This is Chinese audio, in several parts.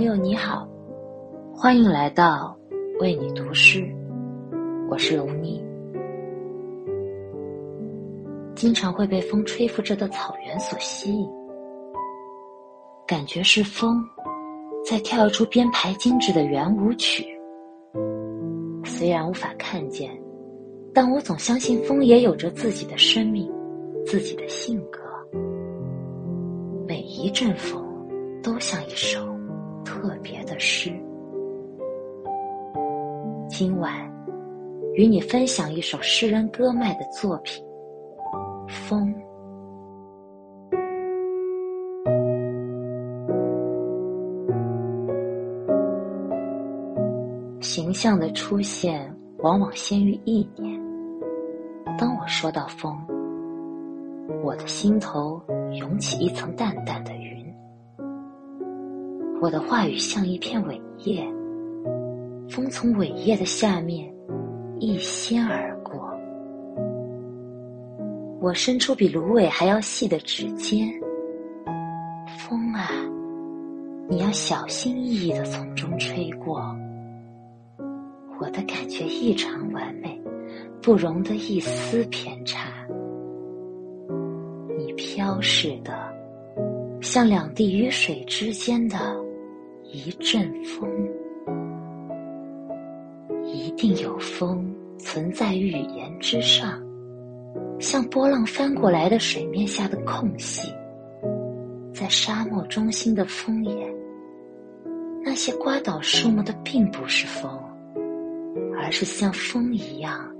朋友你好，欢迎来到为你读诗，我是龙妮。经常会被风吹拂着的草原所吸引，感觉是风在跳出编排精致的圆舞曲。虽然无法看见，但我总相信风也有着自己的生命，自己的性格。每一阵风都像一首特别的诗。今晚与你分享一首诗人歌麦的作品《风》。形象的出现往往先于意念。当我说到风，我的心头涌起一层淡淡的。我的话语像一片苇叶，风从苇叶的下面一掀而过。我伸出比芦苇还要细的指尖，风啊，你要小心翼翼的从中吹过。我的感觉异常完美，不容得一丝偏差。你飘逝的，像两地雨水之间的一阵风。一定有风存在于语言之上，像波浪翻过来的水面下的空隙，在沙漠中心的风眼，那些刮倒树木的并不是风。而是像风一样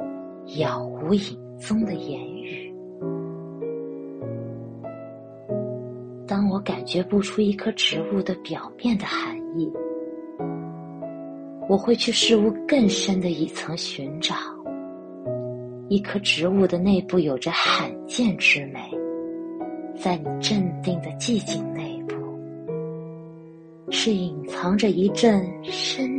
杳无影踪的言语。当我感觉不出一棵植物的表面的含意，我会去事物更深的一层寻找。一棵植物的内部有着罕见之美，在你镇定的寂静内部，是隐藏着一阵深。